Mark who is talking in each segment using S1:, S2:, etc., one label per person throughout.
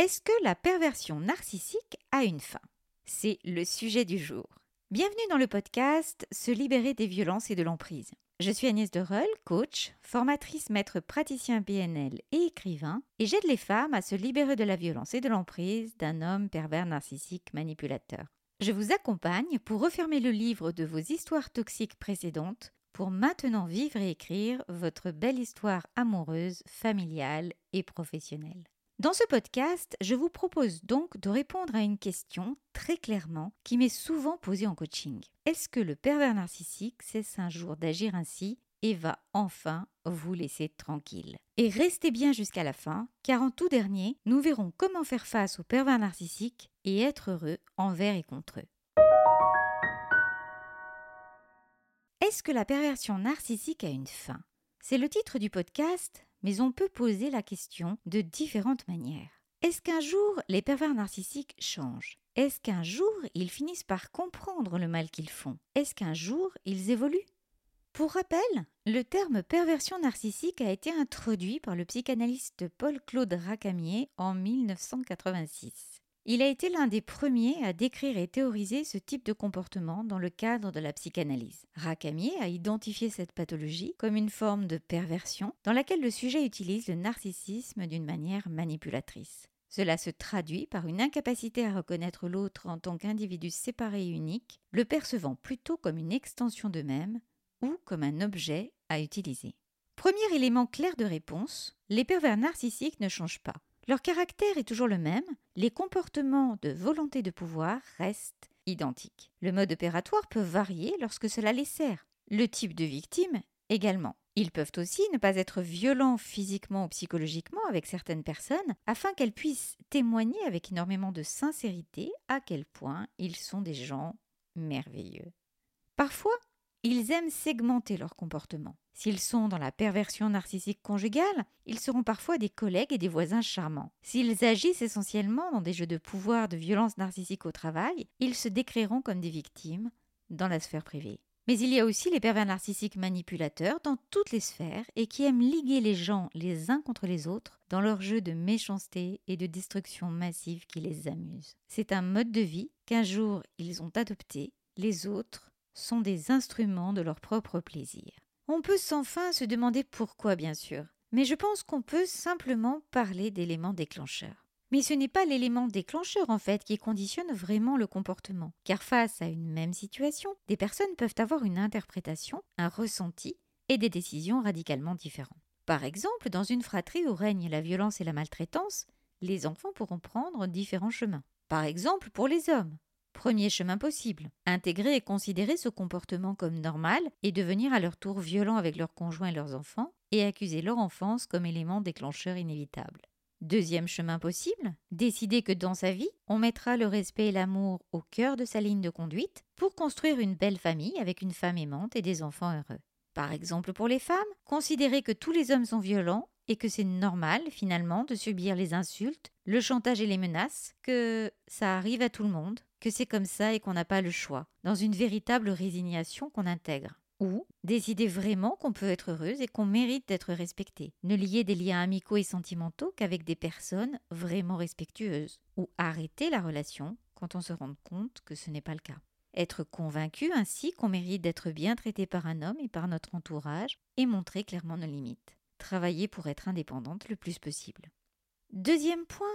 S1: Est-ce que la perversion narcissique a une fin? C'est le sujet du jour. Bienvenue dans le podcast Se libérer des violences et de l'emprise. Je suis Agnès Dereul, coach, formatrice maître praticien PNL et écrivain, et j'aide les femmes à se libérer de la violence et de l'emprise d'un homme pervers narcissique manipulateur. Je vous accompagne pour refermer le livre de vos histoires toxiques précédentes pour maintenant vivre et écrire votre belle histoire amoureuse, familiale et professionnelle. Dans ce podcast, je vous propose donc de répondre à une question très clairement qui m'est souvent posée en coaching. Est-ce que le pervers narcissique cesse un jour d'agir ainsi et va enfin vous laisser tranquille? Et restez bien jusqu'à la fin, car en tout dernier, nous verrons comment faire face au pervers narcissique et être heureux envers et contre eux. Est-ce que la perversion narcissique a une fin? C'est le titre du podcast, mais on peut poser la question de différentes manières. Est-ce qu'un jour les pervers narcissiques changent? Est-ce qu'un jour ils finissent par comprendre le mal qu'ils font? Est-ce qu'un jour ils évoluent? Pour rappel, le terme perversion narcissique a été introduit par le psychanalyste Paul-Claude Racamier en 1986. Il a été l'un des premiers à décrire et théoriser ce type de comportement dans le cadre de la psychanalyse. Racamier a identifié cette pathologie comme une forme de perversion dans laquelle le sujet utilise le narcissisme d'une manière manipulatrice. Cela se traduit par une incapacité à reconnaître l'autre en tant qu'individu séparé et unique, le percevant plutôt comme une extension d'eux-mêmes ou comme un objet à utiliser. Premier élément clair de réponse, les pervers narcissiques ne changent pas. Leur caractère est toujours le même, les comportements de volonté de pouvoir restent identiques. Le mode opératoire peut varier lorsque cela les sert. Le type de victime également. Ils peuvent aussi ne pas être violents physiquement ou psychologiquement avec certaines personnes afin qu'elles puissent témoigner avec énormément de sincérité à quel point ils sont des gens merveilleux. Parfois, ils aiment segmenter leur comportement. S'ils sont dans la perversion narcissique conjugale, ils seront parfois des collègues et des voisins charmants. S'ils agissent essentiellement dans des jeux de pouvoir, de violence narcissique au travail, ils se décriront comme des victimes dans la sphère privée. Mais il y a aussi les pervers narcissiques manipulateurs dans toutes les sphères et qui aiment liguer les gens les uns contre les autres dans leur jeu de méchanceté et de destruction massive qui les amuse. C'est un mode de vie qu'un jour ils ont adopté, les autres sont des instruments de leur propre plaisir. On peut sans fin se demander pourquoi, bien sûr, mais je pense qu'on peut simplement parler d'éléments déclencheurs. Mais ce n'est pas l'élément déclencheur en fait qui conditionne vraiment le comportement, car face à une même situation, des personnes peuvent avoir une interprétation, un ressenti et des décisions radicalement différentes. Par exemple, dans une fratrie où règne la violence et la maltraitance, les enfants pourront prendre différents chemins. Par exemple, pour les hommes, Premier chemin possible, intégrer et considérer ce comportement comme normal et devenir à leur tour violent avec leurs conjoints et leurs enfants et accuser leur enfance comme élément déclencheur inévitable. Deuxième chemin possible, décider que dans sa vie, on mettra le respect et l'amour au cœur de sa ligne de conduite pour construire une belle famille avec une femme aimante et des enfants heureux. Par exemple pour les femmes, considérer que tous les hommes sont violents et que c'est normal finalement de subir les insultes, le chantage et les menaces, que ça arrive à tout le monde, que c'est comme ça et qu'on n'a pas le choix, dans une véritable résignation qu'on intègre. Ou décider vraiment qu'on peut être heureuse et qu'on mérite d'être respectée. Ne lier des liens amicaux et sentimentaux qu'avec des personnes vraiment respectueuses. Ou arrêter la relation quand on se rend compte que ce n'est pas le cas. Être convaincu ainsi qu'on mérite d'être bien traité par un homme et par notre entourage et montrer clairement nos limites travailler pour être indépendante le plus possible. Deuxième point,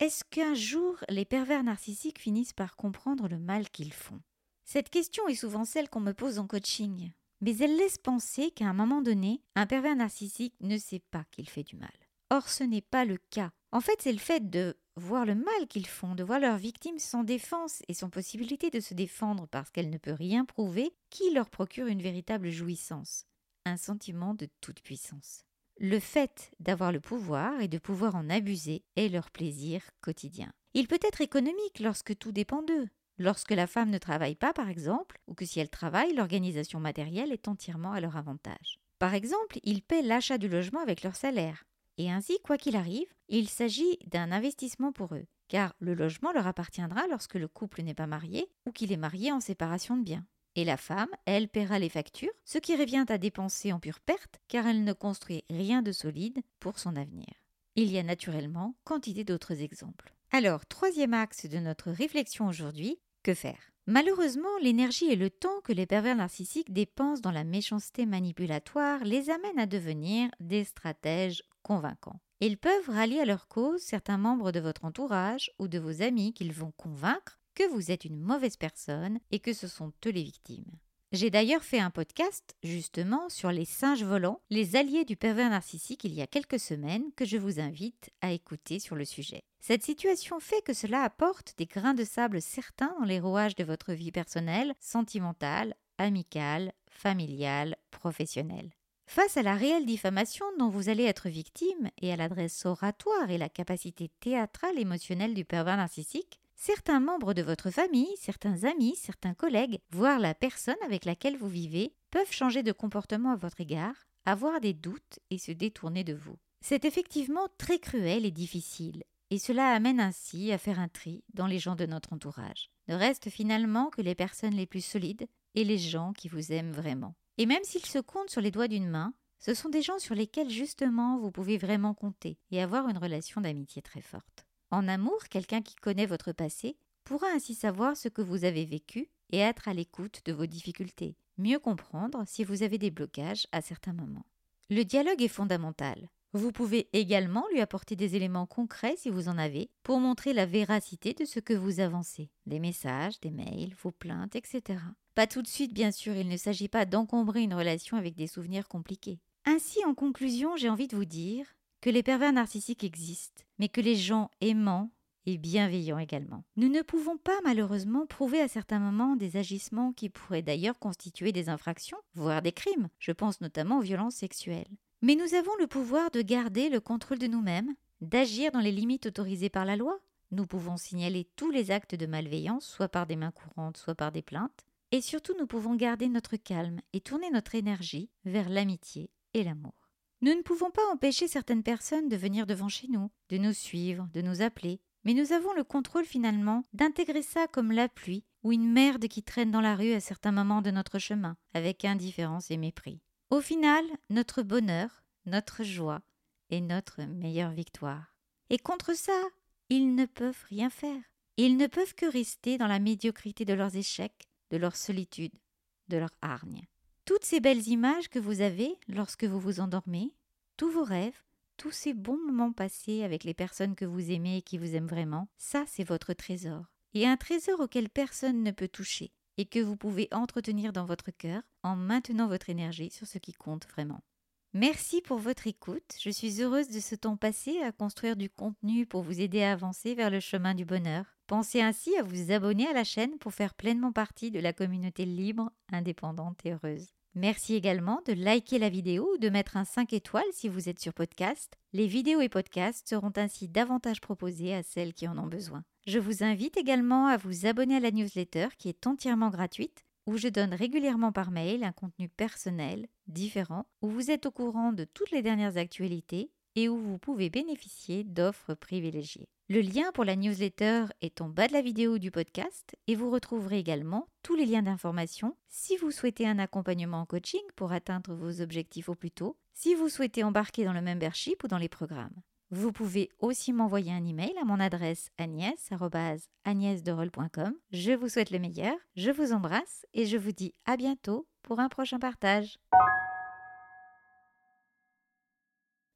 S1: est-ce qu'un jour les pervers narcissiques finissent par comprendre le mal qu'ils font? Cette question est souvent celle qu'on me pose en coaching, mais elle laisse penser qu'à un moment donné, un pervers narcissique ne sait pas qu'il fait du mal. Or, ce n'est pas le cas. En fait, c'est le fait de voir le mal qu'ils font, de voir leurs victimes sans défense et sans possibilité de se défendre parce qu'elle ne peut rien prouver, qui leur procure une véritable jouissance, un sentiment de toute puissance. Le fait d'avoir le pouvoir et de pouvoir en abuser est leur plaisir quotidien. Il peut être économique lorsque tout dépend d'eux. Lorsque la femme ne travaille pas, par exemple, ou que si elle travaille, l'organisation matérielle est entièrement à leur avantage. Par exemple, ils paient l'achat du logement avec leur salaire. Et ainsi, quoi qu'il arrive, il s'agit d'un investissement pour eux, car le logement leur appartiendra lorsque le couple n'est pas marié ou qu'il est marié en séparation de biens. Et la femme, elle, paiera les factures, ce qui revient à dépenser en pure perte, car elle ne construit rien de solide pour son avenir. Il y a naturellement quantité d'autres exemples. Alors, troisième axe de notre réflexion aujourd'hui, que faire? Malheureusement, l'énergie et le temps que les pervers narcissiques dépensent dans la méchanceté manipulatoire les amènent à devenir des stratèges convaincants. Ils peuvent rallier à leur cause certains membres de votre entourage ou de vos amis qu'ils vont convaincre que vous êtes une mauvaise personne et que ce sont eux les victimes. J'ai d'ailleurs fait un podcast justement sur les singes volants, les alliés du pervers narcissique il y a quelques semaines que je vous invite à écouter sur le sujet. Cette situation fait que cela apporte des grains de sable certains dans les rouages de votre vie personnelle, sentimentale, amicale, familiale, professionnelle. Face à la réelle diffamation dont vous allez être victime et à l'adresse oratoire et la capacité théâtrale émotionnelle du pervers narcissique, certains membres de votre famille, certains amis, certains collègues, voire la personne avec laquelle vous vivez, peuvent changer de comportement à votre égard, avoir des doutes et se détourner de vous. C'est effectivement très cruel et difficile, et cela amène ainsi à faire un tri dans les gens de notre entourage. Ne reste finalement que les personnes les plus solides et les gens qui vous aiment vraiment. Et même s'ils se comptent sur les doigts d'une main, ce sont des gens sur lesquels justement vous pouvez vraiment compter et avoir une relation d'amitié très forte. En amour, quelqu'un qui connaît votre passé pourra ainsi savoir ce que vous avez vécu et être à l'écoute de vos difficultés, mieux comprendre si vous avez des blocages à certains moments. Le dialogue est fondamental. Vous pouvez également lui apporter des éléments concrets si vous en avez pour montrer la véracité de ce que vous avancez, des messages, des mails, vos plaintes, etc. Pas tout de suite bien sûr, il ne s'agit pas d'encombrer une relation avec des souvenirs compliqués. Ainsi, en conclusion, j'ai envie de vous dire que les pervers narcissiques existent, mais que les gens aimants et bienveillants également. Nous ne pouvons pas malheureusement prouver à certains moments des agissements qui pourraient d'ailleurs constituer des infractions, voire des crimes. Je pense notamment aux violences sexuelles. Mais nous avons le pouvoir de garder le contrôle de nous-mêmes, d'agir dans les limites autorisées par la loi. Nous pouvons signaler tous les actes de malveillance, soit par des mains courantes, soit par des plaintes. Et surtout, nous pouvons garder notre calme et tourner notre énergie vers l'amitié et l'amour. Nous ne pouvons pas empêcher certaines personnes de venir devant chez nous, de nous suivre, de nous appeler, mais nous avons le contrôle finalement d'intégrer ça comme la pluie ou une merde qui traîne dans la rue à certains moments de notre chemin, avec indifférence et mépris. Au final, notre bonheur, notre joie est notre meilleure victoire. Et contre ça, ils ne peuvent rien faire. Ils ne peuvent que rester dans la médiocrité de leurs échecs, de leur solitude, de leur hargne. Toutes ces belles images que vous avez lorsque vous vous endormez, tous vos rêves, tous ces bons moments passés avec les personnes que vous aimez et qui vous aiment vraiment, ça c'est votre trésor. Et un trésor auquel personne ne peut toucher et que vous pouvez entretenir dans votre cœur en maintenant votre énergie sur ce qui compte vraiment. Merci pour votre écoute. Je suis heureuse de ce temps passé à construire du contenu pour vous aider à avancer vers le chemin du bonheur. Pensez ainsi à vous abonner à la chaîne pour faire pleinement partie de la communauté libre, indépendante et heureuse. Merci également de liker la vidéo ou de mettre un 5 étoiles si vous êtes sur podcast. Les vidéos et podcasts seront ainsi davantage proposés à celles qui en ont besoin. Je vous invite également à vous abonner à la newsletter qui est entièrement gratuite où je donne régulièrement par mail un contenu personnel, différent, où vous êtes au courant de toutes les dernières actualités et où vous pouvez bénéficier d'offres privilégiées. Le lien pour la newsletter est en bas de la vidéo du podcast et vous retrouverez également tous les liens d'information si vous souhaitez un accompagnement en coaching pour atteindre vos objectifs au plus tôt, si vous souhaitez embarquer dans le membership ou dans les programmes. Vous pouvez aussi m'envoyer un email à mon adresse agnès.agnèsderol.com. Je vous souhaite le meilleur, je vous embrasse et je vous dis à bientôt pour un prochain partage.